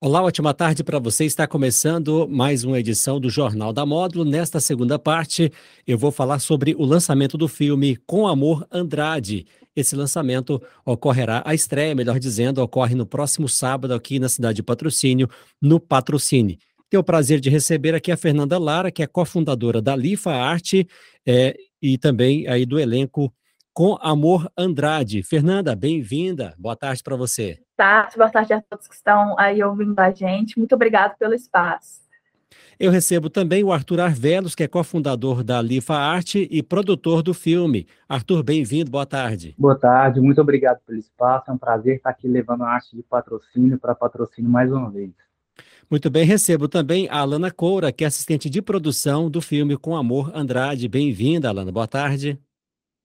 Olá, ótima tarde para você. Está começando mais uma edição do Jornal da Módulo. Nesta segunda parte, eu vou falar sobre o lançamento do filme Com Amor Andrade. Esse lançamento ocorrerá, a estreia, melhor dizendo, ocorre no próximo sábado aqui na cidade de Patrocínio, no Patrocine. Tenho o prazer de receber aqui a Fernanda Lara, que é cofundadora da Lifa Arte é, e também aí do elenco Com Amor Andrade. Fernanda, bem-vinda. Boa tarde para você tarde, boa tarde a todos que estão aí ouvindo a gente. Muito obrigado pelo espaço. Eu recebo também o Arthur Arvelos, que é cofundador da Lifa Arte e produtor do filme. Arthur, bem-vindo, boa tarde. Boa tarde, muito obrigado pelo espaço. É um prazer estar aqui levando a arte de patrocínio para patrocínio mais uma vez. Muito bem, recebo também a Alana Coura, que é assistente de produção do filme Com Amor Andrade. Bem-vinda, Alana, boa tarde.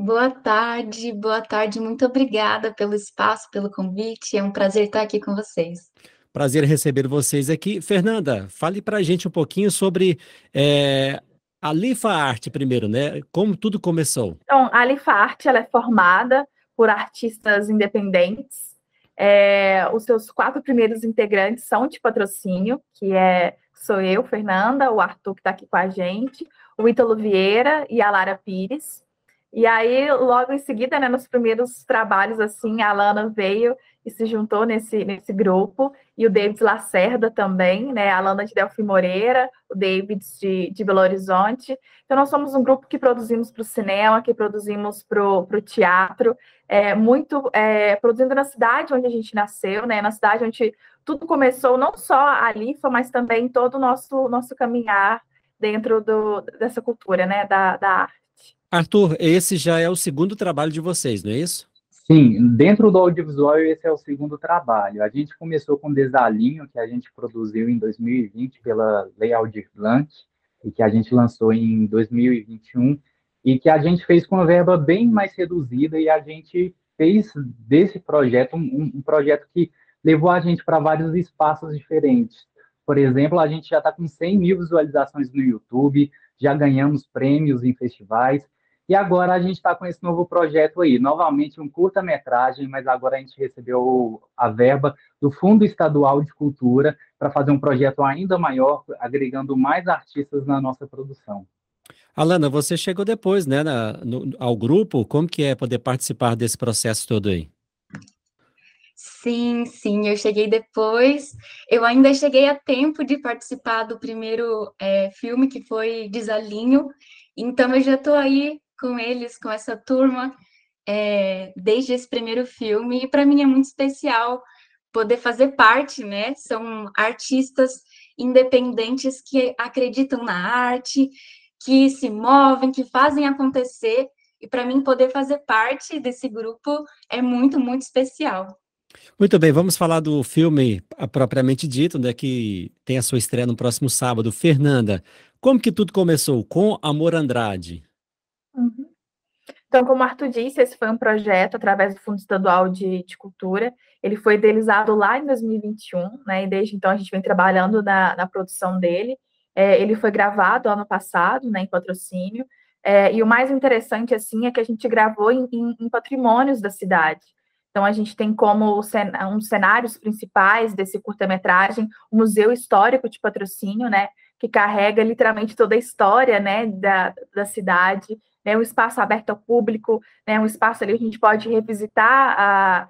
Boa tarde, boa tarde. Muito obrigada pelo espaço, pelo convite. É um prazer estar aqui com vocês. Prazer receber vocês aqui. Fernanda, fale para a gente um pouquinho sobre é, a Lifa Arte primeiro, né? Como tudo começou. Então, a Lifa Arte ela é formada por artistas independentes. É, os seus quatro primeiros integrantes são de patrocínio, que é sou eu, Fernanda, o Arthur que está aqui com a gente, o Ítalo Vieira e a Lara Pires. E aí, logo em seguida, né, nos primeiros trabalhos, assim, a Lana veio e se juntou nesse, nesse grupo, e o David Lacerda também, né, a Lana de Delphi Moreira, o David de, de Belo Horizonte. Então, nós somos um grupo que produzimos para o cinema, que produzimos para o teatro, é, muito é, produzindo na cidade onde a gente nasceu, né, na cidade onde tudo começou, não só a Lifa, mas também todo o nosso, nosso caminhar dentro do, dessa cultura, né, da, da arte. Arthur, esse já é o segundo trabalho de vocês, não é isso? Sim, dentro do audiovisual esse é o segundo trabalho. A gente começou com Desalinho, que a gente produziu em 2020 pela Lei Aldir Blanc, e que a gente lançou em 2021, e que a gente fez com uma verba bem mais reduzida, e a gente fez desse projeto um, um projeto que levou a gente para vários espaços diferentes. Por exemplo, a gente já está com 100 mil visualizações no YouTube, já ganhamos prêmios em festivais, e agora a gente está com esse novo projeto aí, novamente um curta-metragem, mas agora a gente recebeu a verba do Fundo Estadual de Cultura para fazer um projeto ainda maior, agregando mais artistas na nossa produção. Alana, você chegou depois, né, na, no, ao grupo. Como que é poder participar desse processo todo aí? Sim, sim, eu cheguei depois. Eu ainda cheguei a tempo de participar do primeiro é, filme, que foi Desalinho. Então, eu já estou aí com eles, com essa turma, é, desde esse primeiro filme, e para mim é muito especial poder fazer parte, né? São artistas independentes que acreditam na arte, que se movem, que fazem acontecer, e para mim poder fazer parte desse grupo é muito, muito especial. Muito bem, vamos falar do filme propriamente dito, né, que tem a sua estreia no próximo sábado. Fernanda, como que tudo começou? Com Amor Andrade. Então, como o Arthur disse, esse foi um projeto através do Fundo Estadual de, de, Cultura. Ele foi idealizado lá em 2021, né? E desde então a gente vem trabalhando na, na produção dele. É, ele foi gravado ano passado, né, em patrocínio. É, e o mais interessante, assim, é que a gente gravou em, em, em patrimônios da cidade. Então, a gente tem como um dos cenários principais desse curta-metragem o Museu Histórico de Patrocínio, né? Que carrega literalmente toda a história, né, da, da cidade né, um espaço aberto ao público, né, um espaço ali que a gente pode revisitar a,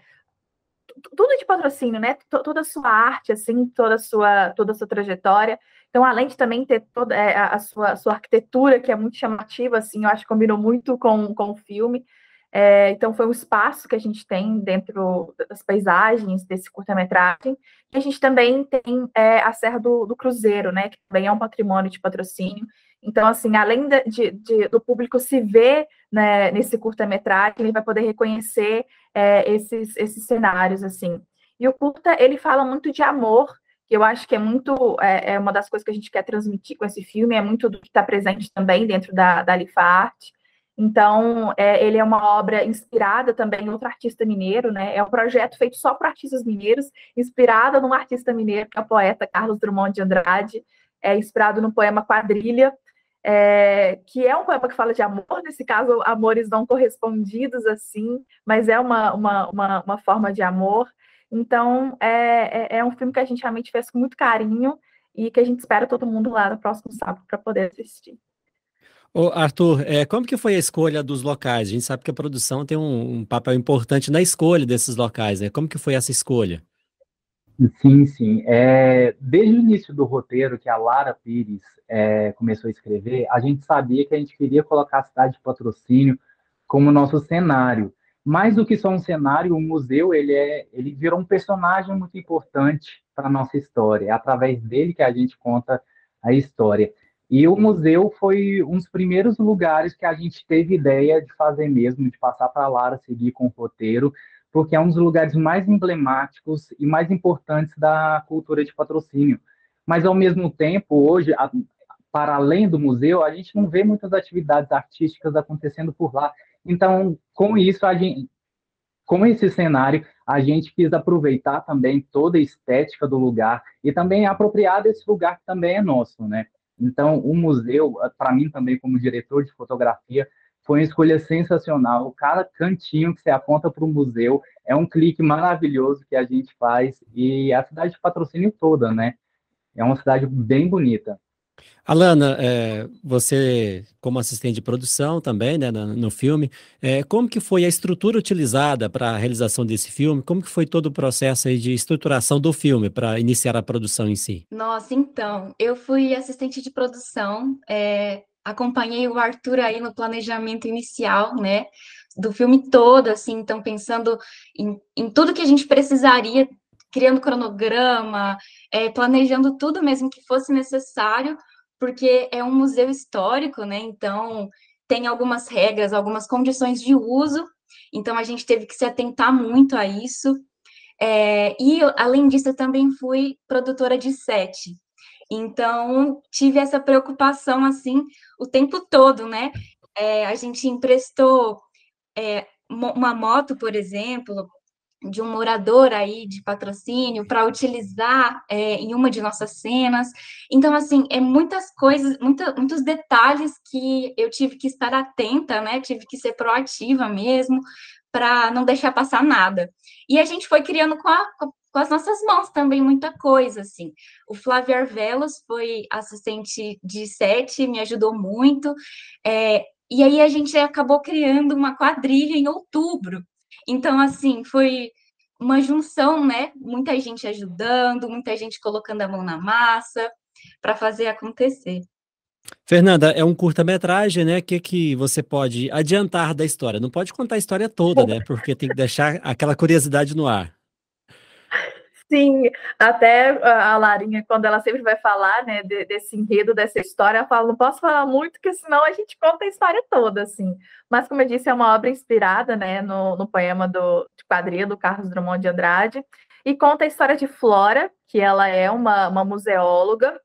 tudo de patrocínio, né, toda a sua arte, assim, toda a sua, toda a sua trajetória. Então, além de também ter toda é, a sua, sua arquitetura, que é muito chamativa, assim, eu acho que combinou muito com, com o filme. É, então, foi um espaço que a gente tem dentro das paisagens desse curta-metragem. E a gente também tem é, a Serra do, do, Cruzeiro, né, que também é um patrimônio de patrocínio. Então, assim, além de, de, do público se ver né, nesse curta-metragem, ele vai poder reconhecer é, esses, esses cenários, assim. E o curta, ele fala muito de amor, que eu acho que é muito, é, é uma das coisas que a gente quer transmitir com esse filme, é muito do que está presente também dentro da, da Lifa Arte. Então, é, ele é uma obra inspirada também em outro artista mineiro, né? É um projeto feito só para artistas mineiros, inspirada num artista mineiro, que é o poeta Carlos Drummond de Andrade, é inspirado no poema Quadrilha, é, que é um poema que fala de amor, nesse caso, amores não correspondidos, assim, mas é uma, uma, uma, uma forma de amor. Então, é, é, é um filme que a gente realmente fez com muito carinho e que a gente espera todo mundo lá no próximo sábado para poder assistir. Ô, Arthur, é, como que foi a escolha dos locais? A gente sabe que a produção tem um, um, papel importante na escolha desses locais, né? Como que foi essa escolha? Sim, sim. É, desde o início do roteiro que a Lara Pires é, começou a escrever, a gente sabia que a gente queria colocar a cidade de patrocínio como nosso cenário. Mais do que só um cenário, o museu ele é, ele virou um personagem muito importante para a nossa história. É através dele que a gente conta a história. E o museu foi um dos primeiros lugares que a gente teve ideia de fazer mesmo, de passar para a Lara seguir com o roteiro, porque é um dos lugares mais emblemáticos e mais importantes da cultura de patrocínio. Mas, ao mesmo tempo, hoje, a, para além do museu, a gente não vê muitas atividades artísticas acontecendo por lá. Então, com isso, a gente, com esse cenário, a gente quis aproveitar também toda a estética do lugar e também apropriar desse lugar que também é nosso, né? Então, o museu, para mim também como diretor de fotografia, foi uma escolha sensacional. Cada cantinho que você aponta para o museu é um clique maravilhoso que a gente faz e a cidade de patrocínio toda, né? É uma cidade bem bonita. Alana, é, você como assistente de produção também, né, no, no filme, é, como que foi a estrutura utilizada para a realização desse filme? Como que foi todo o processo aí de estruturação do filme para iniciar a produção em si? Nossa, então, eu fui assistente de produção, é, acompanhei o Arthur aí no planejamento inicial, né, do filme todo, assim, então pensando em, em tudo que a gente precisaria, criando cronograma, é, planejando tudo mesmo que fosse necessário porque é um museu histórico, né? Então tem algumas regras, algumas condições de uso. Então a gente teve que se atentar muito a isso. É, e além disso, eu também fui produtora de set. Então tive essa preocupação assim o tempo todo, né? É, a gente emprestou é, uma moto, por exemplo, de um morador aí de patrocínio para utilizar é, em uma de nossas cenas. Então, assim, é muitas coisas, muita, muitos detalhes que eu tive que estar atenta, né? Tive que ser proativa mesmo para não deixar passar nada. E a gente foi criando com, a, com as nossas mãos também muita coisa, assim. O Flávio Arvelos foi assistente de set, me ajudou muito. É, e aí a gente acabou criando uma quadrilha em outubro, então, assim, foi uma junção, né? Muita gente ajudando, muita gente colocando a mão na massa para fazer acontecer. Fernanda, é um curta-metragem, né? O que, que você pode adiantar da história? Não pode contar a história toda, né? Porque tem que deixar aquela curiosidade no ar. Sim, até a Larinha, quando ela sempre vai falar, né, desse enredo, dessa história, ela fala, não posso falar muito, porque senão a gente conta a história toda, assim. Mas, como eu disse, é uma obra inspirada, né, no, no poema do, de quadrilha do Carlos Drummond de Andrade, e conta a história de Flora, que ela é uma, uma museóloga,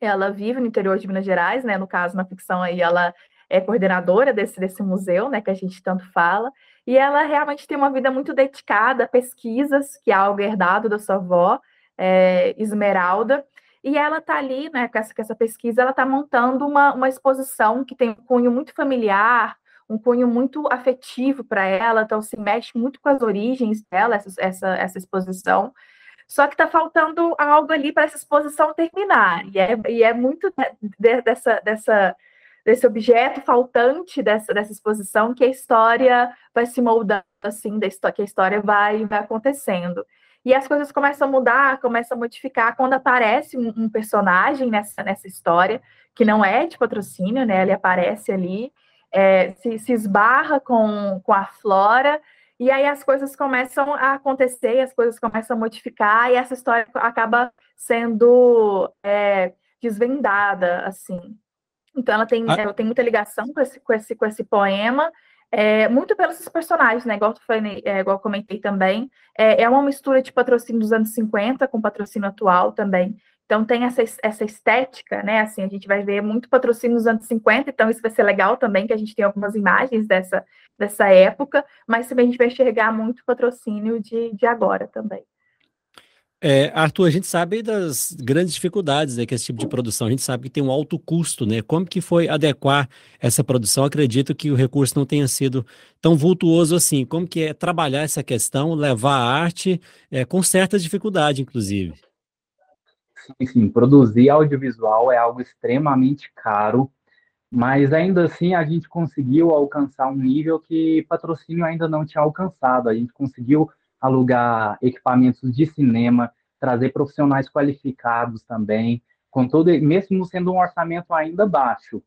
ela vive no interior de Minas Gerais, né, no caso, na ficção aí, ela é coordenadora desse, desse museu, né, que a gente tanto fala, e ela realmente tem uma vida muito dedicada a pesquisas, que é algo herdado da sua avó, é, Esmeralda, e ela está ali, né, com essa, com essa pesquisa, ela está montando uma, uma exposição que tem um cunho muito familiar, um cunho muito afetivo para ela, então se mexe muito com as origens dela, essa, essa, essa exposição. Só que está faltando algo ali para essa exposição terminar, e é, e é muito de, de, dessa, dessa desse objeto faltante dessa, dessa exposição que a história vai se moldando, assim, da história, que a história vai, vai acontecendo. E as coisas começam a mudar, começam a modificar quando aparece um, personagem nessa, nessa história, que não é de patrocínio, né? Ele aparece ali, é, se, se esbarra com, com a Flora, e aí as coisas começam a acontecer, as coisas começam a modificar, e essa história acaba sendo é, desvendada, assim. Então ela tem, ah. ela tem muita ligação com esse, com esse, com esse poema, é, muito pelos personagens, né? Igual, falei, é, igual eu comentei também. É, é uma mistura de patrocínio dos anos 50 com patrocínio atual também. Então tem essa, essa estética, né? Assim, a gente vai ver muito patrocínio nos anos 50, então isso vai ser legal também, que a gente tem algumas imagens dessa, dessa época, mas também a gente vai enxergar muito patrocínio de, de agora também. É, Arthur, a gente sabe das grandes dificuldades né, que esse tipo de produção, a gente sabe que tem um alto custo, né? Como que foi adequar essa produção? Acredito que o recurso não tenha sido tão vultuoso assim. Como que é trabalhar essa questão, levar a arte é, com certa dificuldade, inclusive? Sim, sim, produzir audiovisual é algo extremamente caro, mas ainda assim a gente conseguiu alcançar um nível que patrocínio ainda não tinha alcançado. A gente conseguiu alugar equipamentos de cinema, trazer profissionais qualificados também, com todo, mesmo sendo um orçamento ainda baixo.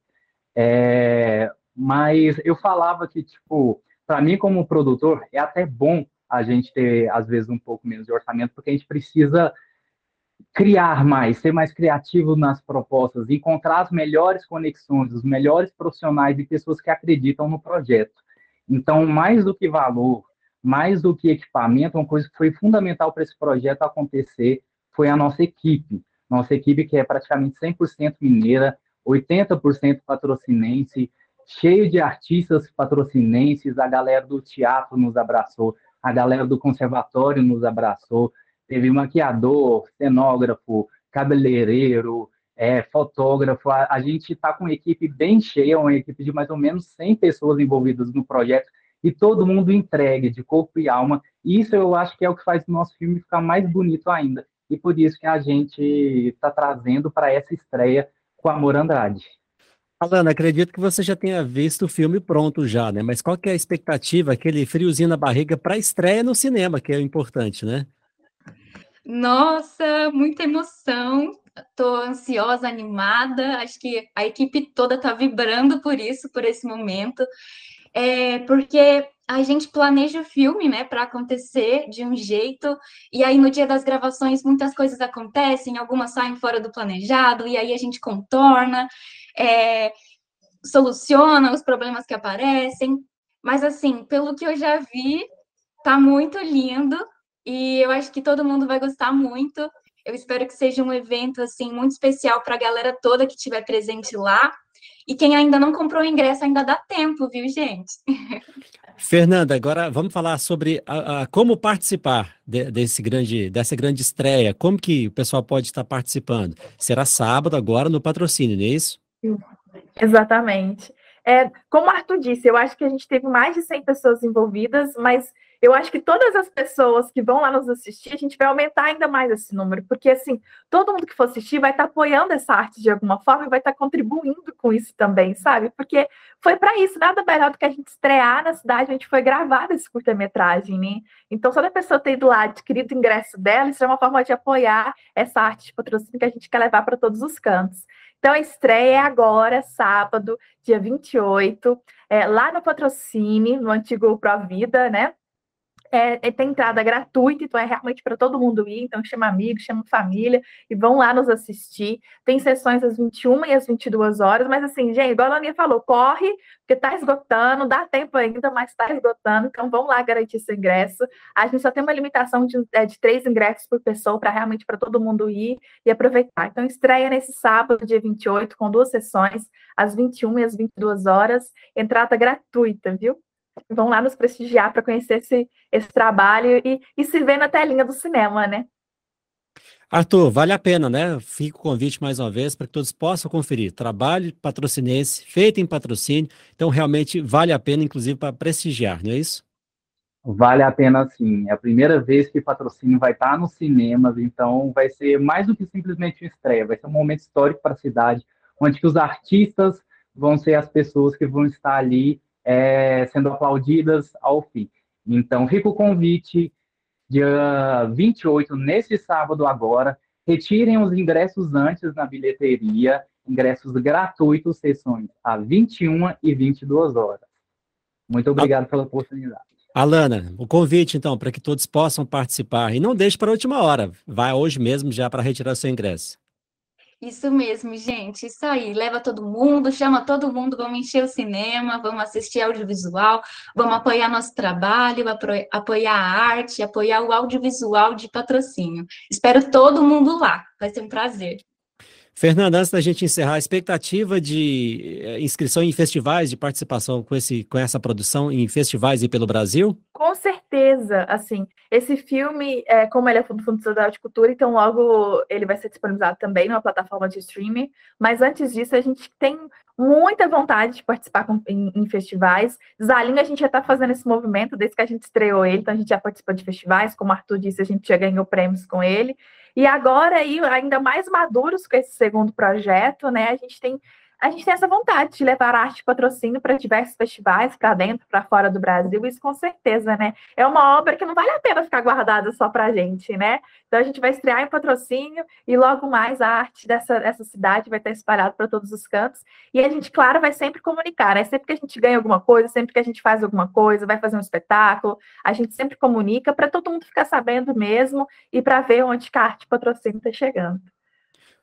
É, mas eu falava que, tipo, para mim como produtor, é até bom a gente ter, às vezes, um pouco menos de orçamento, porque a gente precisa criar mais, ser mais criativo nas propostas, encontrar as melhores conexões, os melhores profissionais e pessoas que acreditam no projeto. Então, mais do que valor, mais do que equipamento, uma coisa que foi fundamental para esse projeto acontecer foi a nossa equipe. Nossa equipe que é praticamente 100% mineira, 80% patrocinense, cheio de artistas patrocinenses, a galera do teatro nos abraçou, a galera do conservatório nos abraçou, teve maquiador, cenógrafo, cabeleireiro, é, fotógrafo, a, a gente está com uma equipe bem cheia, uma equipe de mais ou menos 100 pessoas envolvidas no projeto, e todo mundo entregue de corpo e alma. Isso eu acho que é o que faz o nosso filme ficar mais bonito ainda. E por isso que a gente está trazendo para essa estreia com Amor Andrade. Alana, acredito que você já tenha visto o filme pronto já, né? Mas qual que é a expectativa, aquele friozinho na barriga para a estreia no cinema, que é o importante, né? Nossa, muita emoção. Estou ansiosa, animada. Acho que a equipe toda está vibrando por isso, por esse momento é, porque a gente planeja o filme, né, para acontecer de um jeito, e aí no dia das gravações muitas coisas acontecem, algumas saem fora do planejado, e aí a gente contorna, é, soluciona os problemas que aparecem. Mas assim, pelo que eu já vi, tá muito lindo, e eu acho que todo mundo vai gostar muito. Eu espero que seja um evento assim muito especial para a galera toda que estiver presente lá. E quem ainda não comprou o ingresso ainda dá tempo, viu, gente? Fernanda, agora vamos falar sobre a, a, como participar de, desse grande, dessa grande estreia. Como que o pessoal pode estar participando? Será sábado agora no patrocínio, não é isso? Exatamente. É, como o Arthur disse, eu acho que a gente teve mais de 100 pessoas envolvidas, mas eu acho que todas as pessoas que vão lá nos assistir, a gente vai aumentar ainda mais esse número, porque assim, todo mundo que for assistir vai estar apoiando essa arte de alguma forma e vai estar contribuindo com isso também, sabe? Porque foi para isso, nada melhor do que a gente estrear na cidade, a gente foi gravar esse curta-metragem, né? Então, só da pessoa ter ido lá, adquirido o ingresso dela, isso é uma forma de apoiar essa arte de patrocínio que a gente quer levar para todos os cantos. Então, a estreia é agora, sábado, dia 28, é, lá no Patrocine, no antigo Provida, né? É, é, tem entrada gratuita, então é realmente para todo mundo ir. Então, chama amigos, chama família e vão lá nos assistir. Tem sessões às 21 e às 22 horas, mas assim, gente, igual a Aninha falou, corre, porque está esgotando, dá tempo ainda, mas está esgotando, então vão lá garantir esse ingresso. A gente só tem uma limitação de, é, de três ingressos por pessoa, para realmente para todo mundo ir e aproveitar. Então, estreia nesse sábado, dia 28, com duas sessões, às 21 e às 22 horas, entrada gratuita, viu? Vão lá nos prestigiar para conhecer esse, esse trabalho e, e se ver na telinha do cinema, né? Arthur, vale a pena, né? Fica o convite mais uma vez para que todos possam conferir. Trabalho patrocinense, feito em patrocínio, então realmente vale a pena, inclusive, para prestigiar, não é isso? Vale a pena sim. É a primeira vez que patrocínio vai estar nos cinemas, então vai ser mais do que simplesmente uma estreia, vai ser um momento histórico para a cidade, onde que os artistas vão ser as pessoas que vão estar ali é, sendo aplaudidas ao fim. Então, fica o convite, dia 28, neste sábado agora, retirem os ingressos antes na bilheteria, ingressos gratuitos, sessões às 21 e 22 horas. Muito obrigado pela oportunidade. Alana, o convite, então, para que todos possam participar. E não deixe para a última hora. Vai hoje mesmo já para retirar seu ingresso. Isso mesmo, gente. Isso aí. Leva todo mundo, chama todo mundo, vamos encher o cinema, vamos assistir audiovisual, vamos apoiar nosso trabalho, apoiar a arte, apoiar o audiovisual de patrocínio. Espero todo mundo lá. Vai ser um prazer. Fernanda, antes da gente encerrar, a expectativa de eh, inscrição em festivais, de participação com, esse, com essa produção em festivais e pelo Brasil? Com certeza, assim, esse filme, é, como ele é do Fundo Estadual de Cultura, então logo ele vai ser disponibilizado também numa plataforma de streaming, mas antes disso a gente tem muita vontade de participar com, em, em, festivais. Zalinho, a gente já está fazendo esse movimento desde que a gente estreou ele, então a gente já participou de festivais, como o Arthur disse, a gente já ganhou prêmios com ele, e agora, aí, ainda mais maduros com esse segundo projeto, né? A gente tem a gente tem essa vontade de levar arte de patrocínio para diversos festivais, para dentro, para fora do Brasil, isso com certeza, né? É uma obra que não vale a pena ficar guardada só para a gente, né? Então a gente vai estrear em patrocínio e logo mais a arte dessa, dessa cidade vai estar espalhada para todos os cantos. E a gente, claro, vai sempre comunicar, né? Sempre que a gente ganha alguma coisa, sempre que a gente faz alguma coisa, vai fazer um espetáculo, a gente sempre comunica para todo mundo ficar sabendo mesmo e para ver onde que a arte de patrocínio está chegando.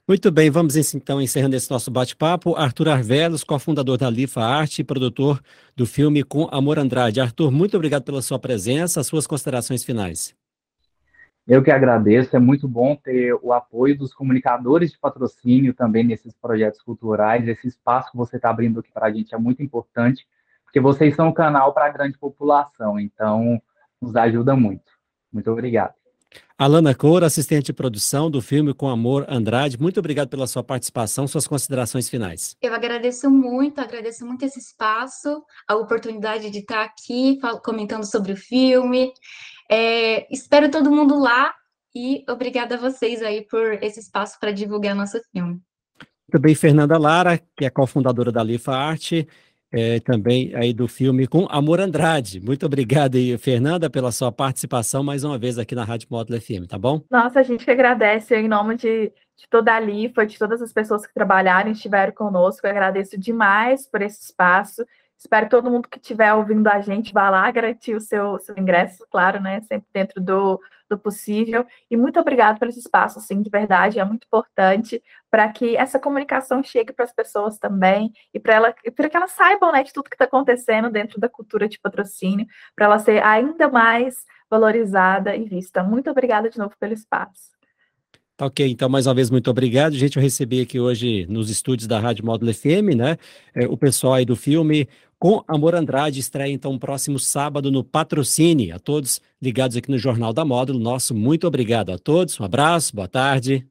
Muito bem, vamos então encerrando esse nosso bate-papo. Arthur Arvelos, cofundador da Lifa Arte e produtor do filme Com Amor Andrade. Arthur, muito obrigado pela sua presença, as suas considerações finais. Eu que agradeço, é muito bom ter o apoio dos comunicadores de patrocínio também nesses projetos culturais. Esse espaço que você está abrindo aqui para a gente é muito importante, porque vocês são um canal para a grande população, então nos ajuda muito. Muito obrigado. Alana Coura, assistente de produção do filme Com Amor Andrade, muito obrigado pela sua participação, suas considerações finais. Eu agradeço muito, agradeço muito esse espaço, a oportunidade de estar aqui comentando sobre o filme. É, espero todo mundo lá e obrigada a vocês aí por esse espaço para divulgar nosso filme. Também Fernanda Lara, que é cofundadora da Lifa Arte é, também aí do filme com Amor Andrade. Muito obrigado Fernanda, pela sua participação mais uma vez aqui na Rádio Módulo FM, tá bom? Nossa, a gente que agradece em nome de, de toda a LIFA, de todas as pessoas que trabalharam e estiveram conosco. Eu agradeço demais por esse espaço. Espero que todo mundo que estiver ouvindo a gente vá lá garantir o seu, seu ingresso, claro, né? Sempre dentro do, do possível. E muito obrigado por esse espaço, assim, de verdade, é muito importante para que essa comunicação chegue para as pessoas também e para ela, para que elas saibam, né, de tudo que está acontecendo dentro da cultura de patrocínio, para ela ser ainda mais valorizada e vista. Muito obrigada de novo pelo espaço. Ok, então mais uma vez muito obrigado. Gente, eu recebi aqui hoje nos estúdios da Rádio Módulo FM, né, é, o pessoal aí do filme com Amor Andrade, estreia então próximo sábado no Patrocine. A todos ligados aqui no Jornal da Módulo, nosso muito obrigado a todos, um abraço, boa tarde.